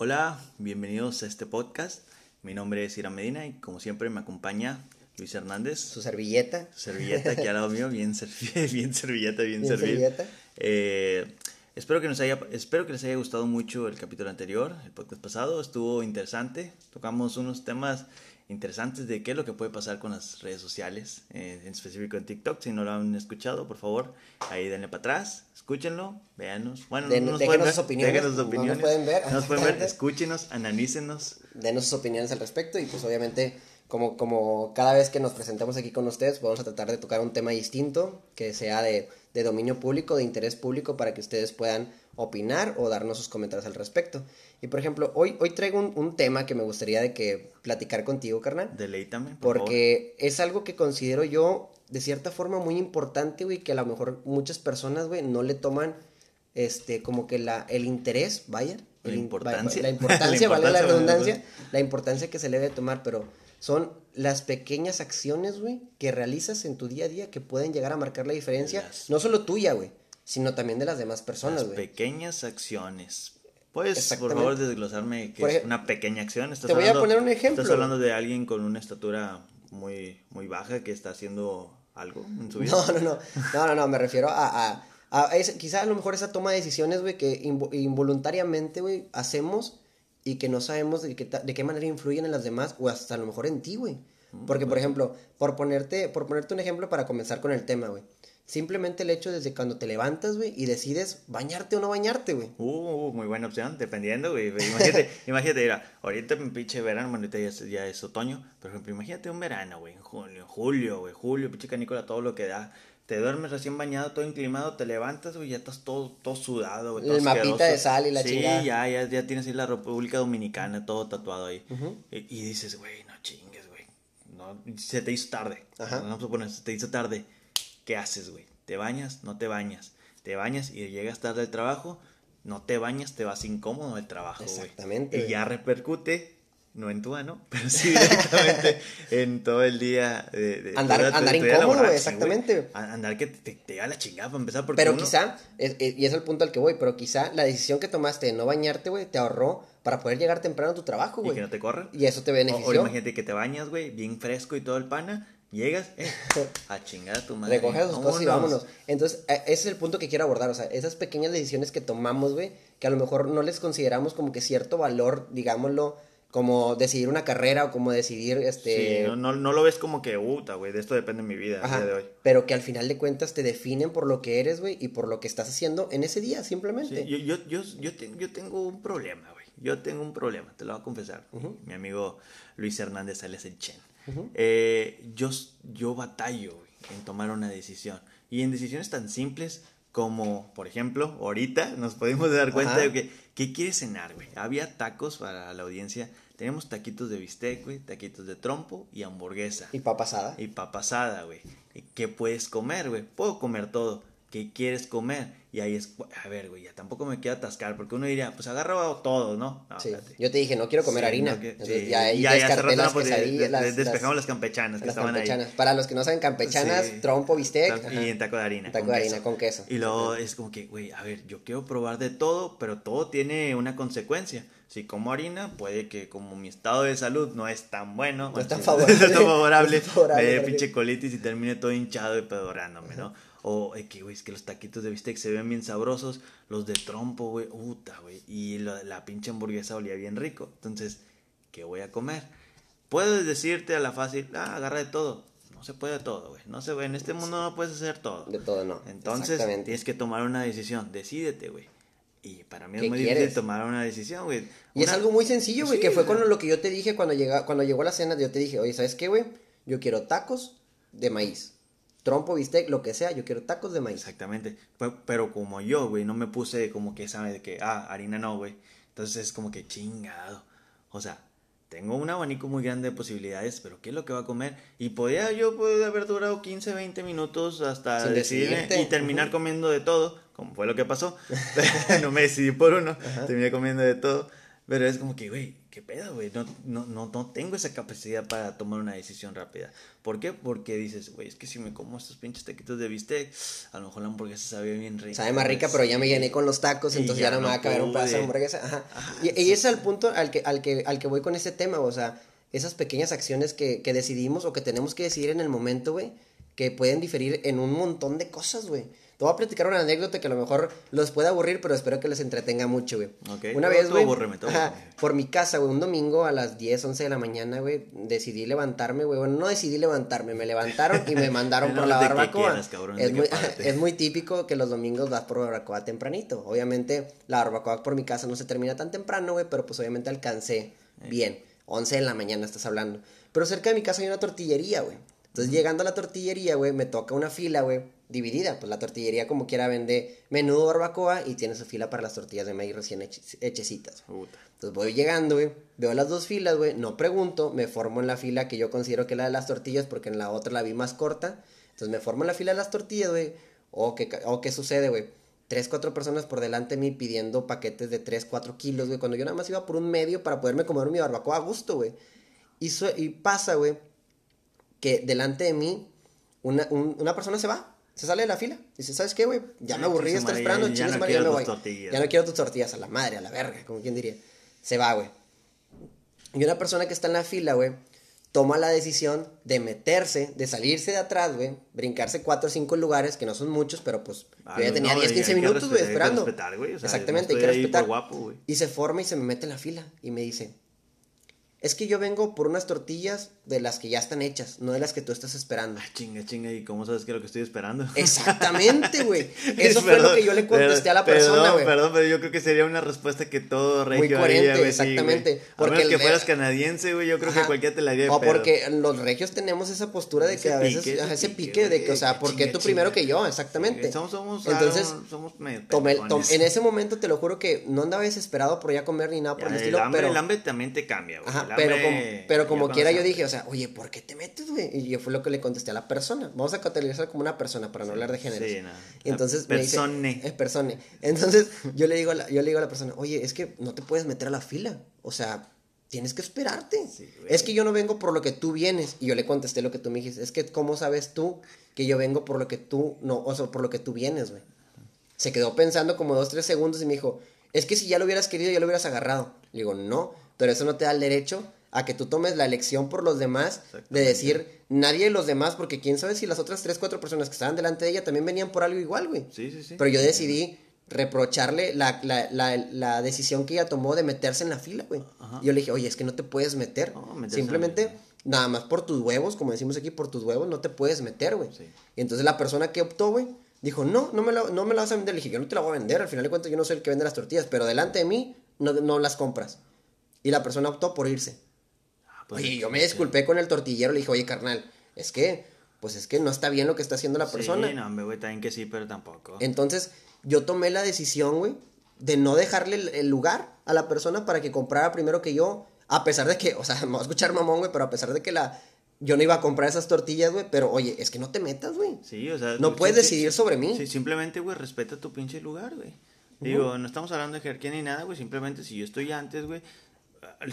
Hola, bienvenidos a este podcast. Mi nombre es Ira Medina y como siempre me acompaña Luis Hernández. Su servilleta. Su servilleta aquí al lado mío, bien, bien servilleta, bien, bien servilleta. Eh, espero, que nos haya, espero que les haya gustado mucho el capítulo anterior, el podcast pasado. Estuvo interesante. Tocamos unos temas interesantes de qué es lo que puede pasar con las redes sociales, eh, en específico en TikTok. Si no lo han escuchado, por favor, ahí denle para atrás, escúchenlo, véanos. Bueno, Den, no nos pueden ver, sus opiniones. sus opiniones. No nos pueden ver. No nos pueden ver, escúchenos, analícenos. Denos sus opiniones al respecto y pues obviamente como, como cada vez que nos presentamos aquí con ustedes, vamos a tratar de tocar un tema distinto, que sea de, de dominio público, de interés público, para que ustedes puedan opinar o darnos sus comentarios al respecto. Y por ejemplo, hoy, hoy traigo un, un tema que me gustaría de que platicar contigo, carnal. Deleítame. Por porque es algo que considero yo de cierta forma muy importante, güey, que a lo mejor muchas personas, güey, no le toman este como que la el interés, vaya, la importancia, la importancia, vale la redundancia, la importancia que se le debe tomar, pero son las pequeñas acciones, güey, que realizas en tu día a día que pueden llegar a marcar la diferencia, no solo tuya, güey, sino también de las demás personas, güey. Pequeñas acciones. Puedes, por favor, desglosarme qué es una pequeña acción. ¿Estás te voy a poner un ejemplo. ¿Estás hablando de alguien con una estatura muy, muy baja que está haciendo algo en su vida? No, no, no. No, no, no. Me refiero a. a, a quizá a lo mejor esa toma de decisiones, güey, que involuntariamente, güey, hacemos y que no sabemos de qué, de qué manera influyen en las demás o hasta a lo mejor en ti, güey. Mm, Porque, por ejemplo, por ponerte, por ponerte un ejemplo para comenzar con el tema, güey. Simplemente el hecho desde cuando te levantas, güey, y decides bañarte o no bañarte, güey. Uh, muy buena opción, dependiendo, güey. Imagínate, imagínate, mira, ahorita un pinche verano, bueno, ahorita ya es, ya es otoño, por ejemplo, imagínate un verano, güey, en julio, julio, güey, julio, pinche canícola, todo lo que da. Te duermes recién bañado, todo inclinado, te levantas, güey, ya estás todo, todo sudado, güey. El mapita de sal y la sí, chingada. Sí, ya, ya, ya tienes ahí la República Dominicana, todo tatuado ahí. y, y, dices, güey, no chingues, güey. No, se te hizo tarde. Ajá. Vamos a poner, se te hizo tarde. ¿Qué haces, güey? ¿Te bañas? No te bañas. Te bañas y llegas tarde al trabajo. No te bañas, te vas incómodo del trabajo, Exactamente. Y ya repercute, no en tu ano, pero sí directamente en todo el día. De, de andar, andar incómodo, exactamente. andar que te, te, da la chingada para empezar. Pero quizá, y es el punto al que voy, pero quizá la decisión que tomaste de no bañarte, güey, te ahorró para poder llegar temprano a tu trabajo, güey. Y que no te corran. Y eso te benefició. O, o imagínate que te bañas, güey, bien fresco y todo el pana Llegas, eh, a chingar a tu madre. Recoges sus cosas y vámonos. Entonces, e, ese es el punto que quiero abordar. O sea, esas pequeñas decisiones que tomamos, güey, que a lo mejor no les consideramos como que cierto valor, digámoslo, como decidir una carrera o como decidir, este... Sí, no, no, lo ves como que, puta, güey, de esto depende mi vida Ajá, de hoy. Pero que al final de cuentas te definen por lo que eres, güey, y por lo que estás haciendo en ese día, simplemente. Sí, yo, yo, yo, yo, yo tengo un problema, güey. Yo tengo un problema, te lo voy a confesar. Mi amigo Luis Hernández Sales el Chen. eh, yo, yo batallo en tomar una decisión. Y en decisiones tan simples como, por ejemplo, ahorita nos podemos dar cuenta Ajá. de que, ¿qué quieres cenar, güey? Había tacos para la audiencia. Tenemos taquitos de bistec, güey, taquitos de trompo y hamburguesa. Y papasada. Y papasada, güey. ¿Qué puedes comer, güey? Puedo comer todo. ¿Qué quieres comer? Y ahí es, a ver, güey, ya tampoco me quiero atascar, porque uno diría, pues agarra todo, ¿no? no sí. Yo te dije, no quiero comer sí, harina. No, que, Entonces, sí. ya ahí ya, ya rato no, pues, las, despejamos las campechanas que las estaban campechanas. ahí. Para los que no saben campechanas, trompo, bistec. Y en taco de harina. Taco de harina queso. con queso. Y luego es como que, güey, a ver, yo quiero probar de todo, pero todo tiene una consecuencia. Si como harina, puede que como mi estado de salud no es tan bueno, No es tan favorable. no es tan favorable, me dé pinche ti. colitis y termine todo hinchado y pedorándome, ¿no? O eh, que, güey, es que los taquitos de bistec se ven bien sabrosos, los de trompo, güey, puta, güey, y la, la pinche hamburguesa olía bien rico. Entonces, ¿qué voy a comer? Puedes decirte a la fácil, ah, agarra de todo. No se puede de todo, güey. No se. En este mundo no puedes hacer todo. De todo, no. Entonces tienes que tomar una decisión, decídete, güey. Y para mí es ¿Qué muy quieres? difícil tomar una decisión, güey. Y es algo muy sencillo, güey, Sí, que fue con lo que yo te dije cuando, llega, cuando llegó la cena. Yo te dije, oye, ¿sabes qué, güey? Yo quiero tacos de maíz. Trompo, bistec, lo que sea, yo quiero tacos de maíz. Exactamente. Pe- Pero como yo, güey, no me puse como que, ¿sabes? De que, ah, harina no, güey. Entonces es como que chingado. O sea, tengo un abanico muy grande de posibilidades, pero ¿qué es lo que va a comer? Y podía yo poder haber durado 15, 20 minutos hasta Sin decidirme y terminar Ujú. comiendo de todo, como fue lo que pasó. no me decidí por uno, terminé comiendo de todo. Pero es como que, güey, ¿qué ¿qué pedo, güey? No, no, no, no tengo esa capacidad para tomar una decisión rápida. ¿Por qué? Porque dices, güey, es que si me como estos pinches taquitos de bistec, a lo mejor la hamburguesa sabe bien rica. Sabe más rica, pero ya me llené con los tacos, entonces ya, no me va a caber un pedazo de hamburguesa. Ajá. y, ese es el punto al que, al, que, al que voy con ese tema, o sea, esas pequeñas acciones que, que decidimos o que tenemos que decidir en el momento, güey, que pueden diferir en un montón de cosas, güey. Te voy a platicar una anécdota que a lo mejor los puede aburrir, pero espero que les entretenga mucho, güey. Una vez, güey, por mi casa, güey, un domingo a las 10, 11 de la mañana, güey, decidí levantarme, güey. Bueno, no decidí levantarme, me levantaron y me mandaron por la barbacoa. es, muy, es muy típico que los domingos vas por barbacoa tempranito. Obviamente, la barbacoa por mi casa no se termina tan temprano, güey, pero pues obviamente alcancé eh. bien. 11 de la mañana estás hablando. Pero cerca de mi casa hay una tortillería, güey. Entonces, llegando a la tortillería, güey, me toca una fila, güey, dividida. Pues la tortillería, como quiera, vende menudo barbacoa y tiene su fila para las tortillas de maíz recién hechecitas. Entonces, voy llegando, güey, veo las dos filas, güey, no pregunto, me formo en la fila que yo considero que es la de las tortillas porque en la otra la vi más corta. Entonces, me formo en la fila de las tortillas, güey. O qué, o qué sucede, güey. Tres, cuatro personas por delante de mí pidiendo paquetes de tres, cuatro kilos, güey. Cuando yo nada más iba por un medio para poderme comer mi barbacoa a gusto, güey. Y, y pasa, güey, que delante de mí una, una persona se va, se sale de la fila. Dice, ¿sabes qué, güey? Ya me aburrí de estar esperando, ya, no ya me voy. Ya no quiero tus tortillas, a la madre, a la verga, como quien diría. Se va, güey. Y una persona que está en la fila, güey, toma la decisión de meterse, de salirse de atrás, güey, brincarse cuatro o cinco lugares, que no son muchos, pero pues yo ya tenía 10, 15 minutos, güey, esperando. Exactamente, hay que respetar. y se forma y se me mete en la fila y me dice, es que yo vengo por unas tortillas de las que ya están hechas, no de las que tú estás esperando. Ah, chinga, chinga, ¿y cómo sabes que es lo que estoy esperando? Exactamente, güey. Eso fue lo que yo le contesté a la persona, güey. Perdón, pero yo creo que sería una respuesta que todo regio Muy coherente, exactamente. porque a menos que fueras canadiense, güey, yo creo que cualquiera te la haría O porque los regios tenemos esa postura de que a veces, ese, pique, de que, o sea, ¿por qué tú primero que yo? Exactamente. Somos, somos, Entonces, somos tomé, en ese momento te lo juro que no andaba desesperado por ya comer ni nada por el, estilo, pero... El hambre también te cambia, güey. Ajá, pero como, pero como quiera yo dije, o sea, oye, ¿por qué te metes, güey? Y yo fue lo que le contesté a la persona. Vamos a categorizar como una persona para no hablar de género. Sí, no. Entonces persone. es persone. Entonces yo le digo a la, yo le digo a la persona, "Oye, es que no te puedes meter a la fila." O sea, tienes que esperarte. es que yo no vengo por lo que tú vienes. Y yo le contesté lo que tú me dijiste. Es que, ¿cómo sabes tú que yo vengo por lo que tú, no, o sea, por lo que tú vienes, güey? Se quedó pensando como dos, tres segundos y me dijo, es que si ya lo hubieras querido, ya lo hubieras agarrado. Le digo, no, pero eso no te da el derecho a que tú tomes la elección por los demás, de decir nadie de los demás, porque quién sabe si las otras tres, cuatro personas que estaban delante de ella también venían por algo igual, güey. Sí, sí, sí. Pero yo decidí reprocharle la, la, la, la, decisión que ella tomó de meterse en la fila, güey. Yo le dije, oye, es que no te puedes meter. Simplemente, nada más por tus huevos, como decimos aquí, por tus huevos, no te puedes meter, güey. Y entonces la persona que optó, güey, dijo, no, no me, la, no me la vas a vender. Le dije, yo no te la voy a vender, al final de cuentas yo no soy el que vende las tortillas, pero delante de mí no, no las compras. Y la persona optó por irse. Pues, oye, yo me disculpé con el tortillero, le dije, oye, carnal, es que, pues es que no está bien lo que está haciendo la persona. Sí, no, me güey, también que sí, pero tampoco. Entonces, yo tomé la decisión, güey, de no dejarle el, lugar a la persona para que comprara primero que yo, a pesar de que, o sea, me voy a escuchar mamón, güey, pero a pesar de que la, yo no iba a comprar esas tortillas, güey, pero oye, es que no te metas, güey. Sí, o sea. No puedes decidir sobre mí. Sí, simplemente, güey, respeta tu pinche lugar, güey. Digo, no estamos hablando de jerarquía ni nada, güey, simplemente si yo estoy antes, güey,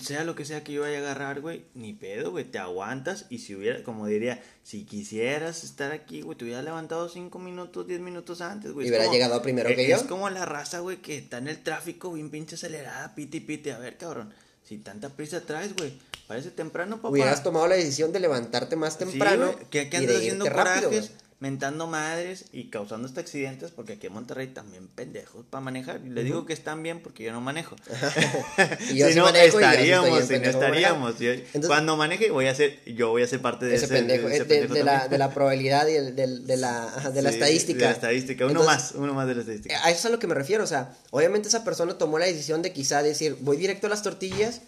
sea lo que sea que yo vaya a agarrar, güey, ni pedo, güey, te aguantas y si hubiera, como diría, si quisieras estar aquí, güey, te hubieras levantado cinco minutos, diez minutos antes, güey. Y hubiera llegado primero que yo. Es como la raza, güey, que está en el tráfico bien pinche acelerada, piti piti, a ver, cabrón, si tanta prisa traes, güey, parece temprano, papá. Hubieras tomado la decisión de levantarte más temprano. Sí, que, que andas haciendo corajes, mentando madres y causando estos accidentes porque aquí en Monterrey también pendejos para manejar. Y le digo que están bien porque yo no manejo. y yo si no estaríamos, si no estaríamos. cuando maneje voy a ser, yo voy a ser parte de ese, pendejo, de, de, la, de, la, probabilidad y de, de la, de la estadística. De la estadística, uno más, uno más de la estadística. A eso es a lo que me refiero, o sea, obviamente esa persona tomó la decisión de quizá decir, voy directo a las tortillas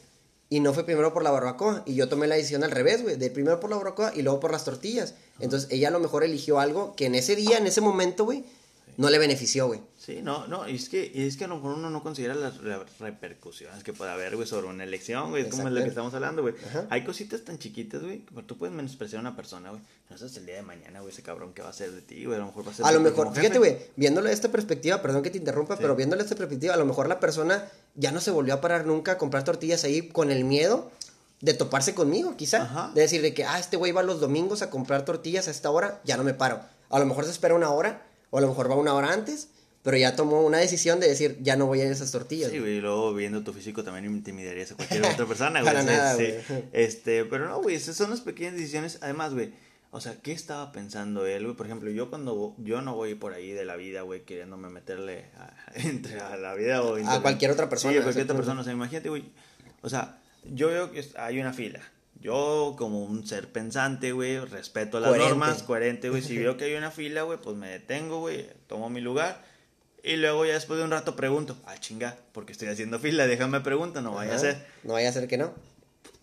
y no fue primero por la barbacoa. Y yo tomé la decisión al revés, güey. De primero por la barbacoa y luego por las tortillas. Entonces ella a lo mejor eligió algo que en ese día, en ese momento, güey, no le benefició, güey. Sí, no, no, es que, es que a lo mejor uno no considera las, repercusiones que puede haber, güey, sobre una elección, güey, es como es lo que estamos hablando, güey. Hay cositas tan chiquitas, güey, que tú puedes menospreciar a una persona, güey. No sabes el día de mañana, güey, ese cabrón que va a ser de ti, güey, a lo mejor va a ser A lo mejor, fíjate, güey, viéndolo de esta perspectiva, perdón que te interrumpa, pero viéndolo de esta perspectiva, a lo mejor la persona ya no se volvió a parar nunca a comprar tortillas ahí con el miedo de toparse conmigo, quizá. De decir de que, ah, este güey va los domingos a comprar tortillas a esta hora, ya no me paro. A lo mejor se espera una hora, o a lo mejor va una hora antes pero ya tomó una decisión de decir, ya no voy a ir a esas tortillas. Sí, güey, y luego viendo tu físico también intimidarías a cualquier otra persona, güey. Para nada. Este, pero no, güey, esas son las pequeñas decisiones. Además, güey, o sea, ¿qué estaba pensando él, güey? Por ejemplo, yo cuando, yo no voy por ahí de la vida, güey, queriéndome meterle a, entre a la vida o... a cualquier otra persona. Sí, a cualquier otra persona. O sea, imagínate, güey, o sea, yo veo que hay una fila. Yo, como un ser pensante, güey, respeto las normas, coherente, güey. Si veo que hay una fila, güey, pues me detengo, güey, tomo mi lugar y luego ya después de un rato pregunto, ah, chinga, porque estoy haciendo fila, déjame preguntar, no vaya a ser. No vaya a ser que no.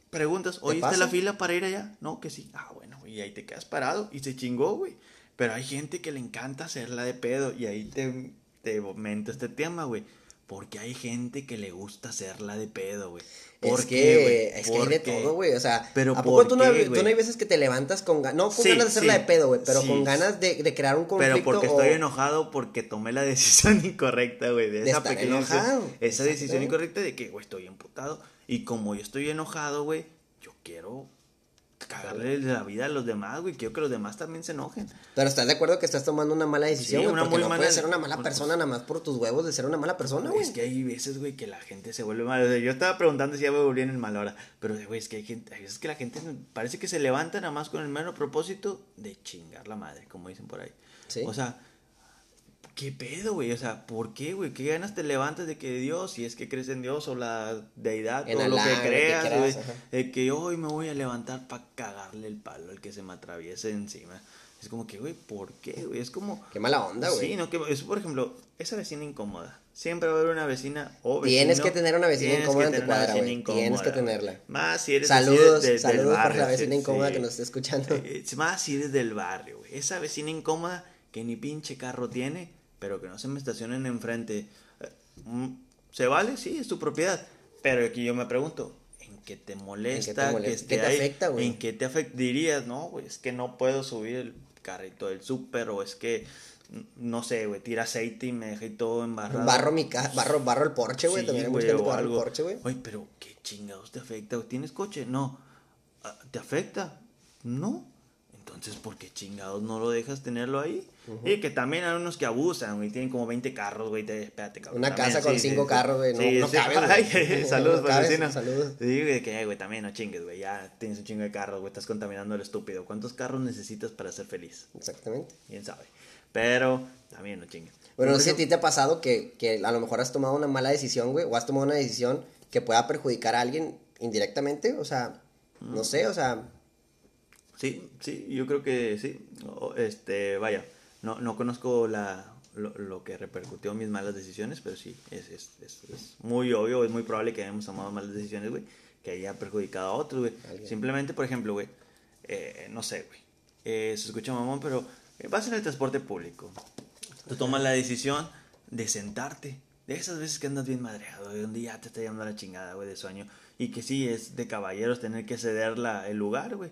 Preguntas, ¿oíste la fila para ir allá? No, que sí. Ah, bueno, y ahí te quedas parado y se chingó, güey. Pero hay gente que le encanta hacerla de pedo y ahí te, te momento este tema, güey. Porque hay gente que le gusta hacerla de pedo, güey. Es que, es que hay de todo, güey. O sea, pero ¿a poco tú, no, tú no hay veces que te levantas con ganas, no con ganas de hacerla de pedo, güey, pero con ganas de, de, crear un conflicto? Pero porque estoy enojado porque tomé la decisión incorrecta, güey. De, esa pequeña enojado. Esa decisión incorrecta de que, güey, estoy emputado. Y como yo estoy enojado, güey, yo quiero cagarle la vida a los demás, güey. Quiero que los demás también se enojen. Pero estás de acuerdo que estás tomando una mala decisión, sí, una muy no mala... puedes ser una mala persona nada más por tus huevos de ser una mala persona, güey. Es que hay veces, güey, que la gente se vuelve mala. O sea, yo estaba preguntando si ya me volvían en mal hora. Pero, güey, es que hay gente, hay veces que la gente parece que se levanta nada más con el mero propósito de chingar la madre, como dicen por ahí. Sí. O sea, ¿Qué pedo, güey? O sea, ¿por qué, güey? ¿Qué ganas te levantas de que Dios, si es que crees en Dios o la deidad, o lo que creas, de que hoy me voy a levantar para cagarle el palo al que se me atraviese encima? Es como que, güey, ¿por qué, güey? Es como... Qué mala onda, güey. Sí, no, que... Por ejemplo, esa vecina incómoda. Siempre va a haber una vecina o vecino. Tienes que tener una vecina incómoda en tu cuadra, güey. Tienes que tenerla. Más si eres saludos, del, saludos para la vecina incómoda que nos esté escuchando. Eh, más si eres del barrio, güey. Esa vecina incómoda que ni pinche carro tiene pero que no se me estacionen enfrente. Eh, mm, ¿Se vale? Sí, es tu propiedad. Pero aquí yo me pregunto, ¿en qué te molesta, ¿En qué te, que esté afecta, güey? ¿En qué te afecta? Dirías, no, güey, es que no puedo subir el carrito del súper o es que no sé, güey, tira aceite y me dejé todo embarrado. Barro mi barro, barro el porche, güey, también güey, o algo. el porche, güey. Oye, pero qué chingados te afecta, ¿Tienes coche? No. Ah, ¿Te afecta? No. Entonces, ¿por qué chingados no lo dejas tenerlo ahí? Y que también hay unos que abusan, güey. Tienen como 20 carros, güey. Espérate, cabrón. Una casa con 5 carros, güey. No, no cabe, saludos, no vecinos. Saludos. Sí, güey, que, güey, también no chingues, güey. Ya tienes un chingo de carros, güey. Estás contaminando el estúpido. ¿Cuántos carros necesitas para ser feliz? Exactamente. Quién sabe. Pero también no chingues. Bueno, no sé si a ti te ha pasado que, que a lo mejor has tomado una mala decisión, güey. O has tomado una decisión que pueda perjudicar a alguien indirectamente. O sea, no mm. sé, o sea. Sí, sí, yo creo que sí. Este, vaya no, no conozco la, lo, que repercutió en mis malas decisiones, pero sí, es, es, es, muy obvio, es muy probable que hayamos tomado malas decisiones, güey, que haya perjudicado a otros, güey. Simplemente, por ejemplo, güey, eh, no sé, güey, eh, se escucha mamón, pero eh, vas en el transporte público, tú tomas la decisión de sentarte, de esas veces que andas bien madreado, de un día te está llamando la chingada, güey, de sueño, y que sí, es de caballeros tener que ceder la, el lugar, güey.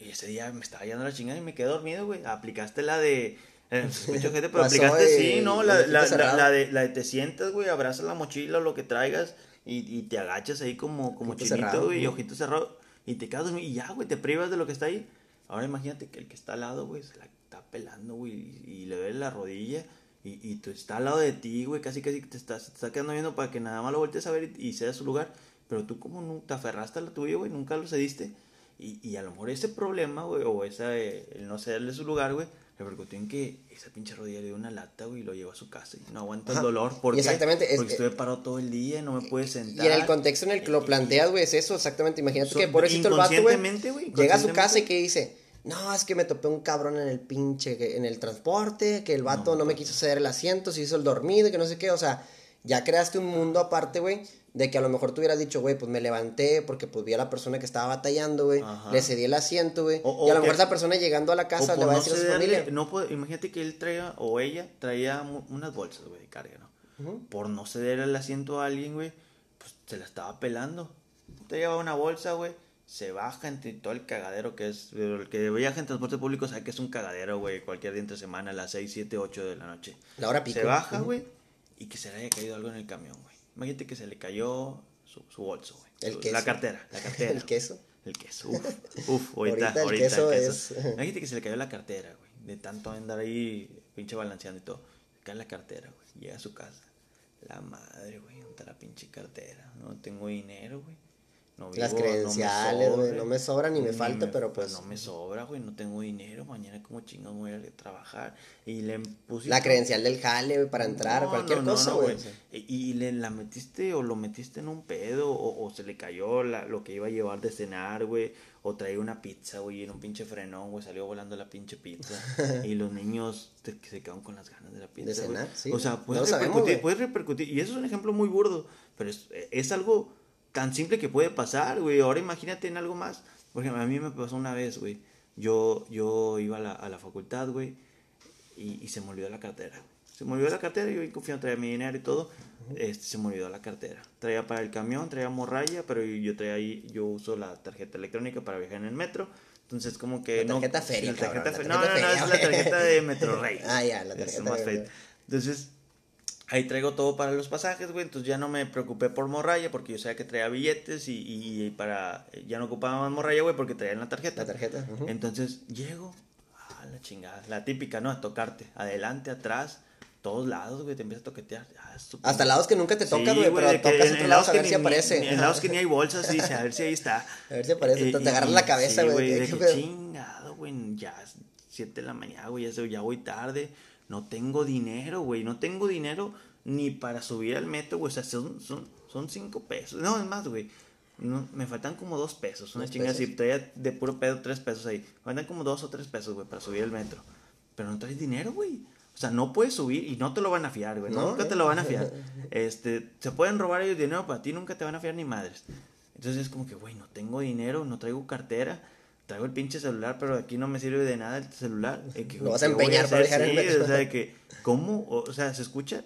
Y ese día me estaba llamando la chingada y me quedé dormido, güey. Aplicaste la de eh, gente, pero aplicaste, sí, ¿no? La, la, la, de, la de te sientas, güey, abrazas la mochila o lo que traigas y, y te agachas ahí como, como chinito, güey, y ojito cerrado y te quedas y ya, güey, te privas de lo que está ahí. Ahora imagínate que el que está al lado, güey, se la está pelando, güey, y, le ve la rodilla y, y tú está al lado de ti, güey, casi casi te está, te está quedando viendo para que nada más lo voltees a ver y, sea su lugar. Pero tú como no, te aferraste a la tuya, güey, nunca lo cediste. Y, y a lo mejor ese problema, güey, o esa, eh, el no cederle su lugar, güey, repercutió en que esa pinche rodilla le dio una lata, güey, y lo llevó a su casa y no aguanta el dolor. porque Exactamente. Porque estuve parado todo el día, no me pude sentar. Y en el contexto en el que lo planteas, güey, es eso, exactamente. Imagínate que por eso el vato, güey, llega a su casa y que dice, no, es que me topé un cabrón en el pinche, en el transporte, que el vato no, me quiso ceder el asiento, se hizo el dormido que no sé qué, o sea, ya creaste un mundo aparte, güey, de que a lo mejor tú hubieras dicho, güey, pues me levanté porque pues vi a la persona que estaba batallando, güey, le cedí el asiento, güey, y a lo mejor esa persona llegando a la casa le va a no decir a su cederle- familia. no puede- imagínate que él traía, o ella, traía unas bolsas, güey, de carga, ¿no? Por no ceder el asiento a alguien, güey, pues se la estaba pelando. Te lleva una bolsa, güey, se baja entre todo el cagadero que es. El que viaja en transporte público sabe que es un cagadero, güey, cualquier día entre semana a las 6, 7, 8 de la noche. La hora pico. Se baja, güey, y que se le haya caído algo en el camión, güey. Imagínate que se le cayó su, su bolso, güey. El Su- queso. La cartera, la cartera. El queso. El queso, uf, uf, ahorita, Ahorita ahorita, el queso el es- queso. Imagínate que se le cayó la cartera, güey, de tanto andar ahí pinche balanceando y todo. Se cae la cartera, güey, llega a su casa. La madre, güey, ¿dónde está la pinche cartera? No tengo dinero, güey. No Las vivo, me credenciales, güey, no me sobra ni me falta, pero pues- No me sobra, güey, no tengo dinero. Mañana como chingados voy a trabajar. Y le puse... La credencial del jale, güey, para entrar, No, cualquier no, cosa, güey. Y, y le la metiste o lo metiste en un pedo o, o se le cayó la, lo que iba a llevar de cenar, güey. O traía una pizza, güey, en un pinche frenón, güey, salió volando la pinche pizza. y los niños te- que se quedaron con las ganas de la pizza. güey. cenar, sí. O sea, puede sabemos, repercutir, güey. puede repercutir. Y eso es un ejemplo muy burdo, pero es, es algo tan simple que puede pasar, güey. Ahora imagínate en algo más. Por ejemplo, a mí me pasó una vez, güey. Yo, yo iba a la, a la facultad, güey, y, y se me olvidó la cartera. Se me olvidó la cartera, yo bien confiado, traía mi dinero y todo. Este, se me olvidó la cartera. Traía para el camión, traía morralla, pero yo traía ahí, yo uso la tarjeta electrónica para viajar en el metro. Entonces, como que La no. tarjeta feria, la tarjeta cabrón, fe- la No, no, tarjeta no, feria, es la tarjeta de Metro Rey. Ah, ya, la Es tarjeta más de- fea. Entonces, ahí traigo todo para los pasajes, güey. Entonces ya no me preocupé por morralla porque yo sabía que traía billetes y, y para. Ya no ocupaba más morralla, güey, porque traía en la tarjeta. La tarjeta. Entonces llego, a la chingada, la típica, ¿no? A tocarte, adelante, atrás, todos lados, güey, te empieza a toquetear. Ah, es tu- Hasta lados que nunca te tocan, Sí, güey, pero que tocas en- otro en lados a ver ni- si aparece. En lados que ni hay bolsas, dice, a ver si ahí está. A ver si aparece, te- te agarras y- la cabeza, sí, güey, de chingado, güey, ya es 7 de la mañana, güey, ya, se- ya voy tarde. No tengo dinero, güey, no tengo dinero ni para subir al metro, güey, o sea, son, son, son cinco pesos. No, es más, güey. No, me faltan como dos pesos, una ¿Dos chingada así, traía de puro pedo tres pesos ahí. Me faltan como dos o tres pesos, güey, para subir el metro. Pero no traes dinero, güey. O sea, no puedes subir y no te lo van a fiar, güey. ¿No? Nunca te lo van a fiar. Este, se pueden robar ellos dinero, pero a ti nunca te van a fiar ni madres. Entonces es como que, güey, no tengo dinero, no traigo cartera, traigo el pinche celular, pero aquí no me sirve de nada el celular. Que, Lo vas a ¿qué voy empeñar para hacer? dejar el Sí, metro. O sea, de que, ¿cómo? O, sea, ¿se escucha?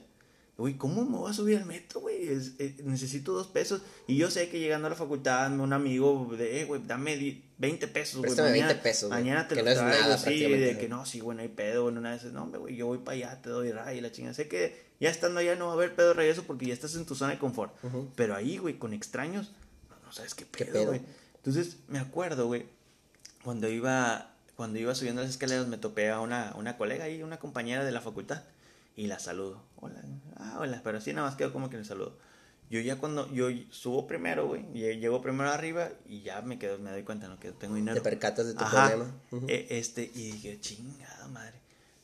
Güey, ¿cómo me voy a subir al metro, güey? Es- eh, necesito dos pesos. Y yo sé que llegando a la facultad, un amigo de, eh, güey, dame di- 20 pesos, güey. Préstame Mañana, 20 pesos, güey, Mañana te que lo no es traigo, nada, sí, de que no, sí, bueno, hay pedo, bueno, una esas, no, güey, yo voy para allá, te doy ray la chingada. Sé que ya estando allá no va a haber pedo de regreso porque ya estás en tu zona de confort. Ujú. Pero ahí, güey, con extraños, no, no sabes qué ¿Qué pedo, pedo? güey. Entonces, me acuerdo, güey, cuando iba, cuando iba subiendo las escaleras me topé a una, una colega ahí, una compañera de la facultad, y la saludo. Hola, ah, hola, pero así nada más quedo como que me saludo. Yo ya cuando, yo subo primero, güey, lle- llego primero arriba y ya me quedo, me doy cuenta, ¿no? Que tengo dinero. Te percatas de tu Ajá, problema. E- este, y dije, chingada madre.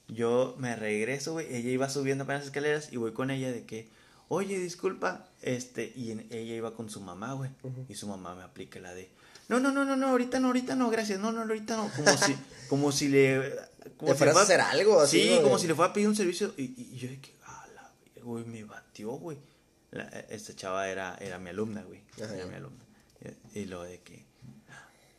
Yo me regreso, güey, ella iba subiendo para las escaleras y voy con ella de que, oye, disculpa, este, y en- ella iba con su mamá, güey, y su mamá me aplica la de, no, no, no, no, no, ahorita no, ahorita no, gracias, no, no, ahorita no, como si, como si le... Como si le fueras a hacer algo así, Sí, güey. como si le fuera a pedir un servicio, y, y yo de que, ah, la güey, me batió, güey. La- esta chava era, era mi alumna, güey, Ajá, era mi alumna. Y, y lo de que,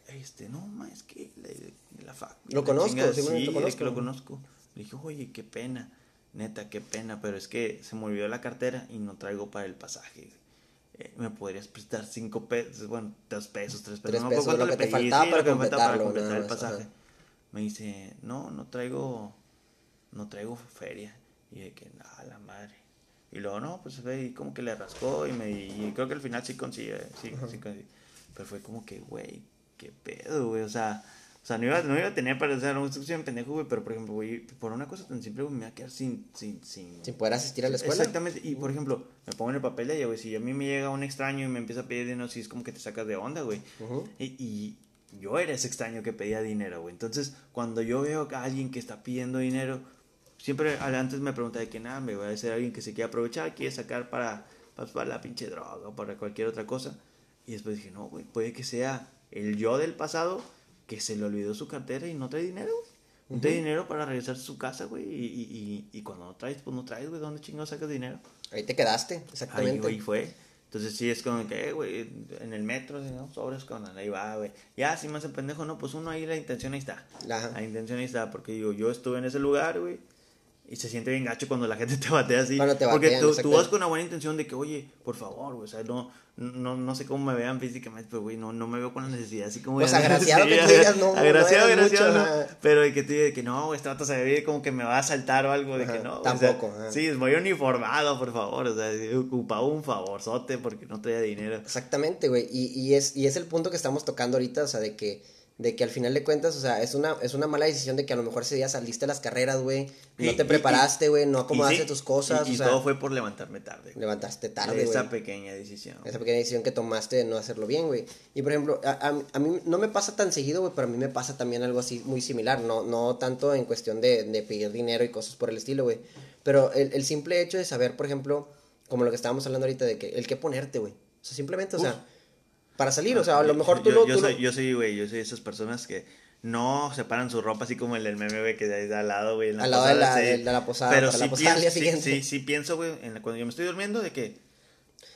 este, no, ma, es que la, la fac- Lo conozco, chingada, sí, sí, lo es conozco. que lo conozco. Le dije, oye, qué pena, neta, qué pena, pero es que se me olvidó la cartera y no traigo para el pasaje. Eh, ¿Me podrías prestar cinco pesos? Bueno, dos pesos, tres pesos. Tres no me acuerdo cuánto le pedí, faltaba sí, para lo que para completar el pasaje. ajá. Me dice, no, no traigo, no traigo feria. Y de que, nada, la madre. Y luego, no, pues ve, y como que le rascó y me, y creo que al final sí consigue, sí, sí consigue. Pero fue como que, güey, qué pedo, güey, o sea, o sea, no iba, no iba a tener para hacer un bien pendejo, güey, pero por ejemplo, güey, por una cosa tan simple, güey, me iba a quedar sin, sin, sin, Sin poder asistir a la escuela. Exactamente, y por ejemplo, me pongo en el papel de ella, güey, si a mí me llega un extraño y me empieza a pedir dinero, sí es como que te sacas de onda, güey. Ujú. Y, y yo era ese extraño que pedía dinero, güey. Entonces, cuando yo veo a alguien que está pidiendo dinero, siempre antes me pregunta de que nada, me va a ser alguien que se quiere aprovechar, quiere sacar para, pues, para la pinche droga o para cualquier otra cosa. Y después dije, no, güey, puede que sea el yo del pasado que se le olvidó su cartera y no trae dinero, güey. No trae dinero para regresar a su casa, güey. Y, y, y, cuando no traes, pues no traes, güey. ¿Dónde chingados sacas dinero? Ahí te quedaste, Ahí, exactamente. güey, fue. Entonces sí es como que, eh, güey, en el metro, ¿no? Sobres con ahí va, güey. Ya, si me hace pendejo, no, pues uno ahí, la intención ahí está. Ajá. La intención ahí está, porque digo, yo estuve en ese lugar, güey. Y se siente bien gacho cuando la gente te batea así. Cuando te porque batean, tú, tú vas con una buena intención de que, oye, por favor, güey, o sea, no, no, no sé cómo me vean físicamente, pero, güey, no, no me veo con la necesidad, así como... Pues agraciado que tú agra- digas, no, no Agraciado, eres agraciado, mucho, no. Pero de que tú digas que no, güey, este vato se ve como que me va a asaltar o algo, de Ajá, que no. o tampoco, sea, ajá. sí, es muy uniformado, por favor, o sea, ocupaba un favorzote porque no traía dinero. Exactamente, güey. Y, y, es, y es el punto que estamos tocando ahorita, o sea, de que, de que al final de cuentas, o sea, es una, es una mala decisión de que a lo mejor ese día saliste a las carreras, güey, no Y- te preparaste, güey, no acomodaste sí, tus cosas, Y, y o sea, todo fue por levantarme tarde. levantaste tarde, Esa pequeña decisión. Esa pequeña decisión que tomaste de no hacerlo bien, güey. Y por ejemplo, a, a- a mí no me pasa tan seguido, güey, pero a mí me pasa también algo así muy similar. No, no tanto en cuestión de, de pedir dinero y cosas por el estilo, güey. Pero el, el simple hecho de saber, por ejemplo, como lo que estábamos hablando ahorita, de que el que ponerte, güey. O sea, simplemente, o sea, para salir, o sea, a lo mejor tú yo, lo. yo tú soy, yo soy, güey, yo soy de esas personas que no separan su ropa así como el del meme, güey, que de al lado, güey. Al lado de la- sí. de- de la posada, Pero la sí, posada al pienso, día sí, siguiente. sí, sí pienso, güey, cuando yo me estoy durmiendo, de que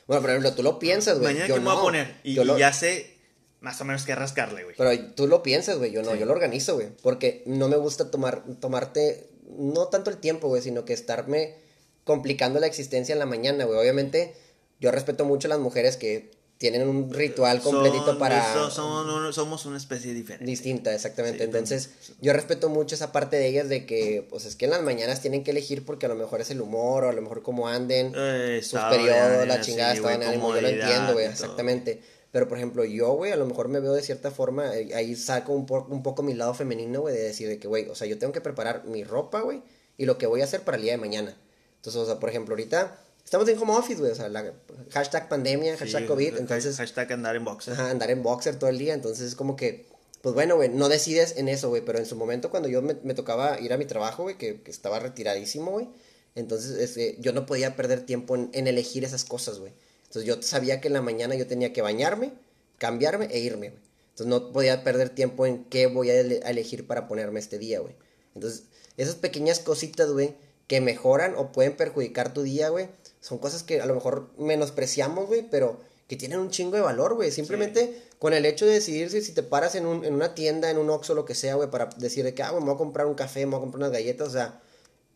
Bueno, por ejemplo, tú lo piensas, güey. mañana yo que me voy no. a poner. Y, Yo y ya sé más o menos qué rascarle, güey. Pero tú lo piensas, güey, yo no, Sí. yo lo organizo, güey, porque no me gusta tomar, tomarte, no tanto el tiempo, güey, sino que estarme complicando la existencia en la mañana, güey. Obviamente, yo respeto mucho a las mujeres que tienen un ritual completito Son- para... so- son un- somos una especie diferente. Distinta, exactamente. Sí, Entonces, yo respeto mucho esa parte de ellas de que, pues es que en las mañanas tienen que elegir porque a lo mejor es el humor o a lo mejor cómo anden, Eh, sus periodos, la sí, chingada, estado güey, de ánimo, yo lo entiendo, güey, exactamente. Pero, por ejemplo, yo, güey, a lo mejor me veo de cierta forma, eh, ahí saco un, po- un poco mi lado femenino, güey, de decir de que, güey, o sea, yo tengo que preparar mi ropa, güey, y lo que voy a hacer para el día de mañana. Entonces, o sea, por ejemplo, ahorita estamos en home office, güey, o sea, la, hashtag pandemia, hashtag Sí, COVID, entonces... Hashtag andar en boxer. Ajá, andar en boxer todo el día, entonces es como que, pues bueno, güey, no decides en eso, güey, pero en su momento cuando yo me, me tocaba ir a mi trabajo, güey, que, que estaba retiradísimo, güey, entonces este, yo no podía perder tiempo en, en elegir esas cosas, güey. Entonces yo sabía que en la mañana yo tenía que bañarme, cambiarme e irme, güey. Entonces no podía perder tiempo en qué voy a, ele- a elegir para ponerme este día, güey. Entonces, esas pequeñas cositas, güey, que mejoran o pueden perjudicar tu día, güey, son cosas que a lo mejor menospreciamos, güey, pero que tienen un chingo de valor, güey. Simplemente con el hecho de decidir si, si te paras en, un, en una tienda, en un Oxxo, lo que sea, güey, para decir de que, ah, güey, me voy a comprar un café, me voy a comprar unas galletas, o sea,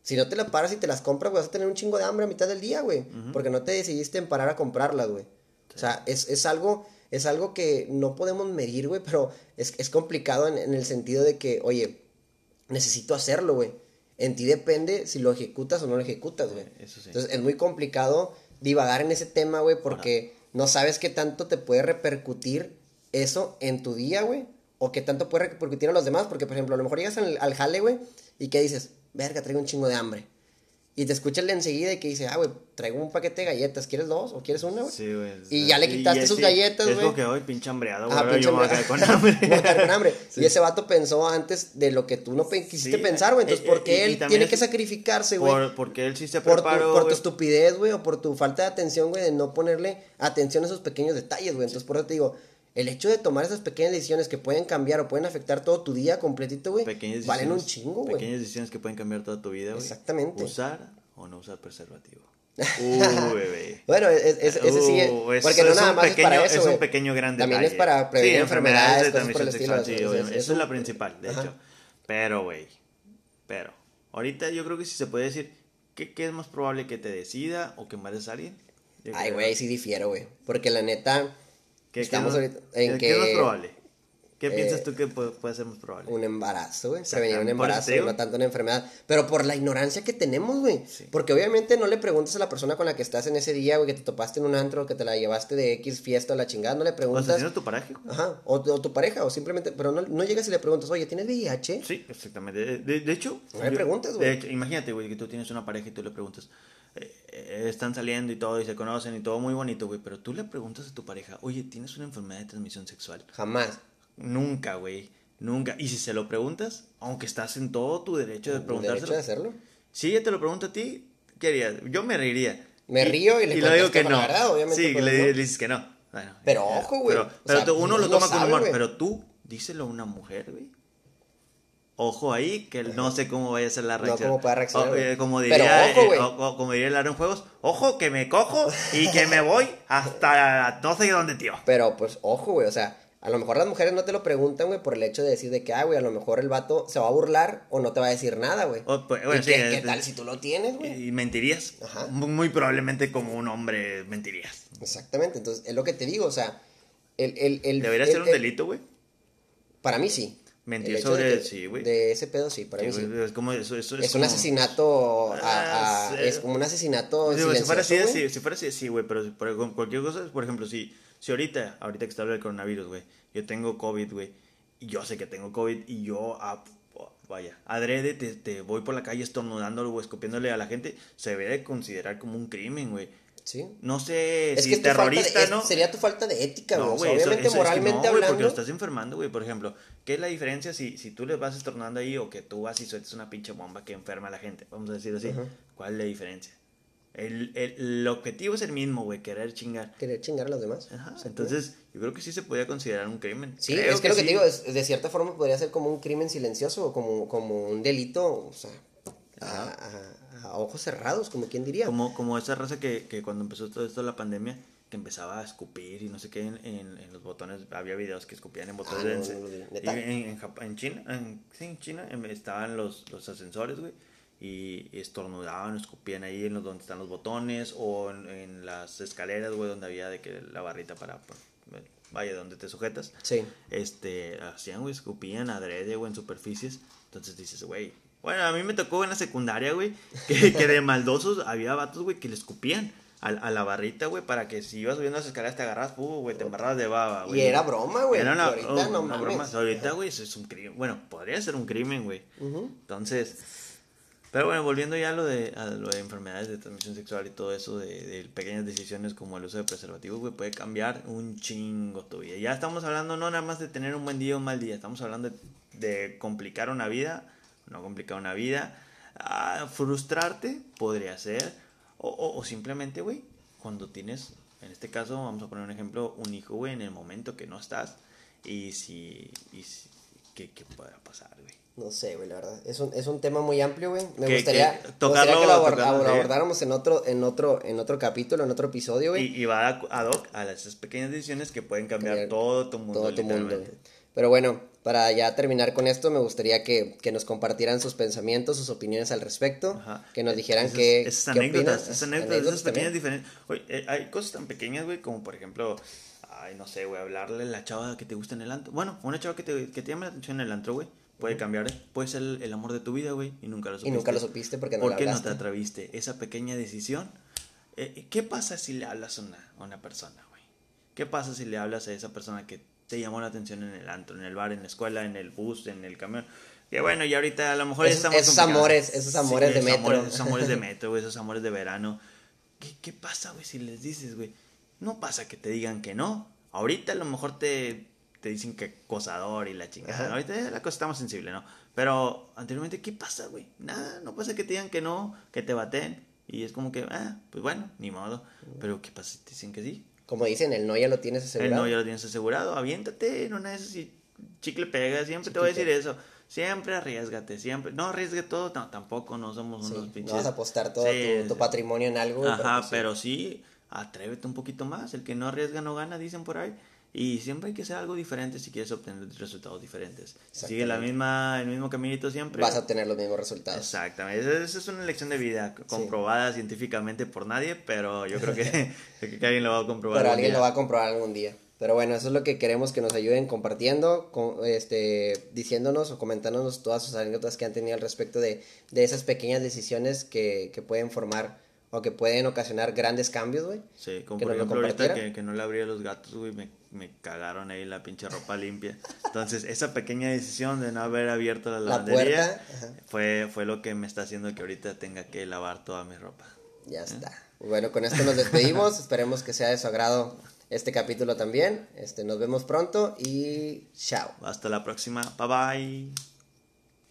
si no te las paras y te las compras, güey, vas a tener un chingo de hambre a mitad del día, güey, porque no te decidiste en parar a comprarlas, güey. O sea, es, es algo, es algo que no podemos medir, güey, pero es, es complicado en, en el sentido de que, oye, necesito hacerlo, güey. En ti depende si lo ejecutas o no lo ejecutas, güey. Eso sí. Entonces es muy complicado divagar en ese tema, güey, porque no sabes qué tanto te puede repercutir eso en tu día, güey. O qué tanto puede repercutir a los demás. Porque, por ejemplo, a lo mejor llegas al, al jale, güey, y que dices, verga, traigo un chingo de hambre. Y te escucha el de enseguida y que dice, ah, güey, traigo un paquete de galletas, ¿quieres dos o quieres una, güey? Sí, güey. Y ya le quitaste sus galletas, Es güey. como que hoy pinche hambreado, güey. Ah, pinche yo me voy a hambre. quedar con hambre. Voy a quedar con hambre. Sí. Y ese vato pensó antes de lo que tú no quisiste Sí, pensar, güey. Entonces, eh, ¿por eh, qué y él tiene es- que sacrificarse, güey? Por, porque él sí se por tu, preparó, por tu estupidez, güey, o por tu falta de atención, güey, de no ponerle atención a esos pequeños detalles, güey. Entonces, por eso te digo, el hecho de tomar esas pequeñas decisiones que pueden cambiar o pueden afectar todo tu día completito, güey, Pequeñas valen un chingo, güey. Pequeñas decisiones que pueden cambiar toda tu vida, güey. Exactamente. Usar o no usar preservativo. Uh, bebé. Bueno, es- es- ese sí, Uh, es- porque no nada más pequeño, es para eso, es un pequeño gran También detalle. es para prevenir Sí, enfermedades, de cosas transmisión sexual, sí, Es- es- obviamente. es Esa es un- la principal, de Ajá. hecho. Pero, güey, pero, ahorita yo creo que sí se puede decir, ¿qué, qué es más probable que te decida o que embareces a alguien? Yo Ay, güey, sí difiero, güey. Porque la neta, ¿Qué, estamos qué, ahorita en ¿qué es más que- probable? ¿Qué eh, piensas tú que puede, puede ser más probable? un embarazo, güey. Prevenir un embarazo, no tanto una enfermedad. Pero por la ignorancia que tenemos, güey. Sí. Porque obviamente no le preguntas a la persona con la que estás en ese día, güey, que te topaste en un antro, que te la llevaste de X fiesta o la chingada, no le ¿O preguntas. sea, es tu pareja? güey? Ajá, o, o tu pareja, o simplemente, pero no, no llegas y le preguntas, oye, ¿tienes VIH? Sí, exactamente. De, de- de hecho... No le preguntes, güey. de hecho, imagínate, güey, que tú tienes una pareja y tú le preguntas... están saliendo y todo y se conocen y todo muy bonito, güey. Pero tú le preguntas a tu pareja, oye, ¿tienes una enfermedad de transmisión sexual? Jamás. Nunca, güey. Nunca. Y si se lo preguntas, aunque estás en todo tu derecho de El preguntárselo. derecho de hacerlo. Si ella te lo pregunta a ti, ¿qué harías? Yo me reiría. Me río y le le digo que no. la verdad, obviamente, Sí, le, ¿no? le dices que no. Bueno, Pero ojo, güey. Pero, O pero sea, uno lo toma con sabe, humor. Pero tú, díselo a una mujer, güey. Ojo ahí, que no sé cómo vaya a ser la No, reacción. cómo pueda reaccionar, O, güey. eh, como Pero diría, ojo, eh, güey. o- o como diría el Aaron Juegos, ojo que me cojo y que me voy hasta no sé dónde, tío. Pero pues ojo, güey, o sea, a lo mejor las mujeres no te lo preguntan, güey, por el hecho de decir de que, ah, güey, a lo mejor el vato se va a burlar o no te va a decir nada, güey. O, pues, bueno, ¿Y sí, qué, tal si tú lo tienes, güey? Y mentirías. Ajá. Muy, probablemente como un hombre mentirías. Exactamente, entonces es lo que te digo, o sea, el... el, el Debería el- ser un el- delito, güey. Para mí sí. Mentir sobre- de sí, güey. De ese pedo sí, para Sí, mí sí. Es como eso, eso Es un como- asesinato, a- a- Ah, es como un asesinato Digo, si fuera así, sí, güey. si fuera así, sí, güey, pero por con cualquier cosa, por ejemplo, si, si ahorita, ahorita que está hablando del coronavirus, güey, yo tengo COVID, güey, y yo sé que tengo COVID, y yo, ah, vaya, adrede, te, te voy por la calle estornudándolo o escupiéndole a la gente, se debe de considerar como un crimen, güey. Sí. No sé Es si que es de- terrorista, es- ¿no? sería tu falta de ética, güey. No, o sea, güey, eso- obviamente es que moralmente no, güey, porque hablando. lo estás enfermando, güey. Por ejemplo, ¿qué es la diferencia si, si tú le vas estornudando ahí o que tú vas y sueltas una pinche bomba que enferma a la gente? Vamos a decir así. ¿Cuál es la diferencia? El, el, el objetivo es el mismo, güey, querer chingar. Querer chingar a los demás. Ajá, entonces yo creo que sí se podría considerar un crimen. Sí, Creo es que, lo que sí. te digo, es, de cierta forma podría ser como un crimen silencioso o como, como un delito, o sea, a, a- ojos cerrados, como quien diría. Como, como esa raza que, que cuando empezó todo esto de la pandemia, que empezaba a escupir y no sé qué en, en- en los botones, había videos que escupían en botones Ah, de no, no vi. y en, en, China, sí, en China em, estaban los, los ascensores, güey, y estornudaban, escupían ahí en los donde están los botones o en, las escaleras, güey, donde había de que la barrita para, pues, vaya, donde te sujetas Sí. este, hacían, güey, escupían adrede, güey, en superficies. Entonces dices, güey, bueno, a mí me tocó en la secundaria, güey, que, que de maldosos había vatos, güey, que le escupían a, a la barrita, güey, para que si ibas subiendo las escaleras te agarras, güey, te embarrabas de baba, güey. Y era broma, güey. Era una, Ahorita oh, no una mames. broma. Ahorita, güey, eso es un crimen. Bueno, podría ser un crimen, güey. Entonces, pero bueno, volviendo ya a lo de, a lo de enfermedades de transmisión sexual y todo eso, de, de pequeñas decisiones como el uso de preservativos, güey, puede cambiar un chingo tu vida. Ya estamos hablando no nada más de tener un buen día o un mal día, estamos hablando de, de complicar una vida, no complicar una vida, ah, frustrarte podría ser, o, o, o simplemente, güey, cuando tienes, en este caso, vamos a poner un ejemplo, un hijo, güey, en el momento que no estás, y si, y si ¿qué, qué pueda pasar, güey? No sé, güey, la verdad. Es un, es un tema muy amplio, güey. Me Que- gustaría, que tocarlo- gustaría que lo, tocarlo, abordáramos en otro, en otro, en otro capítulo, en otro episodio, güey. Y, y va a- ad hoc a esas pequeñas decisiones que pueden cambiar Cambiar todo tu mundo. todo tu mundo. Pero bueno, para ya terminar con esto, me gustaría que, que nos compartieran sus pensamientos, sus opiniones al respecto, Ajá. que nos dijeran Esas- qué, esas qué anécdotas, opinan. esas anécdotas, esas pequeñas diferencias. Oye, eh, hay cosas tan pequeñas, güey, como por ejemplo, ay, no sé, güey, hablarle a la chava que te gusta en el antro. Bueno, una chava que te, que te llama la atención en el antro, güey, puede cambiar, puede ser el, el amor de tu vida, güey, y nunca lo Y supiste. nunca lo supiste porque no ¿Por qué no te atreviste? Esa pequeña decisión. eh, ¿Qué pasa si le hablas a una, a una persona, güey? ¿Qué pasa si le hablas a esa persona que te llamó la atención en el antro, en el bar, en la escuela, en el bus, en el camión? Que bueno, y ahorita a lo mejor Esos- estamos esos complicados. amores, esos amores de esos metro. amores- esos amores de metro, güey, esos amores de verano. ¿Qué, qué pasa, güey, si les dices, güey? No pasa que te digan que no. Ahorita a lo mejor te, te dicen que acosador y la chingada. Ajá. Ahorita la cosa está más sensible, ¿no? Pero anteriormente, ¿qué pasa, güey? Nada, no pasa que te digan que no, que te baten. Y es como que, ah, pues bueno, ni modo. Pero ¿qué pasa si te dicen que sí? Como dicen, el no ya lo tienes El asegurado. no ya lo tienes asegurado. Aviéntate en una de esas y chicle pega. Siempre te voy a decir eso. Siempre arriesgate, siempre. No arriesgue todo, no, tampoco, no somos Sí, unos no pinches. vas a apostar todo Sí, tu, tu sí. patrimonio en algo. Ajá, pues, pero sí, atrévete un poquito más. El que no arriesga no gana, dicen por ahí. Y siempre hay que hacer algo diferente si quieres obtener resultados diferentes. Sigue la misma, el mismo caminito siempre. vas a obtener los mismos resultados. Exactamente, esa, es una lección de vida comprobada científicamente por nadie, pero yo creo que, que alguien lo va a comprobar. Pero alguien día. lo va a comprobar algún día. Pero bueno, eso es lo que queremos que nos ayuden compartiendo, con, este, diciéndonos o comentándonos todas sus anécdotas que han tenido al respecto de, de esas pequeñas decisiones que, que pueden formar o que pueden ocasionar grandes cambios, güey. Sí, como que por ejemplo ahorita que, que no le abría los gatos, güey, me, me cagaron ahí la pinche ropa limpia. Entonces, esa pequeña decisión de no haber abierto la La lavandería fue, fue lo que me está haciendo que ahorita tenga que lavar toda mi ropa. Ya está. Bueno, con esto nos despedimos. Esperemos que sea de su agrado este capítulo también. Este, nos vemos pronto y chao. Hasta la próxima. Bye bye.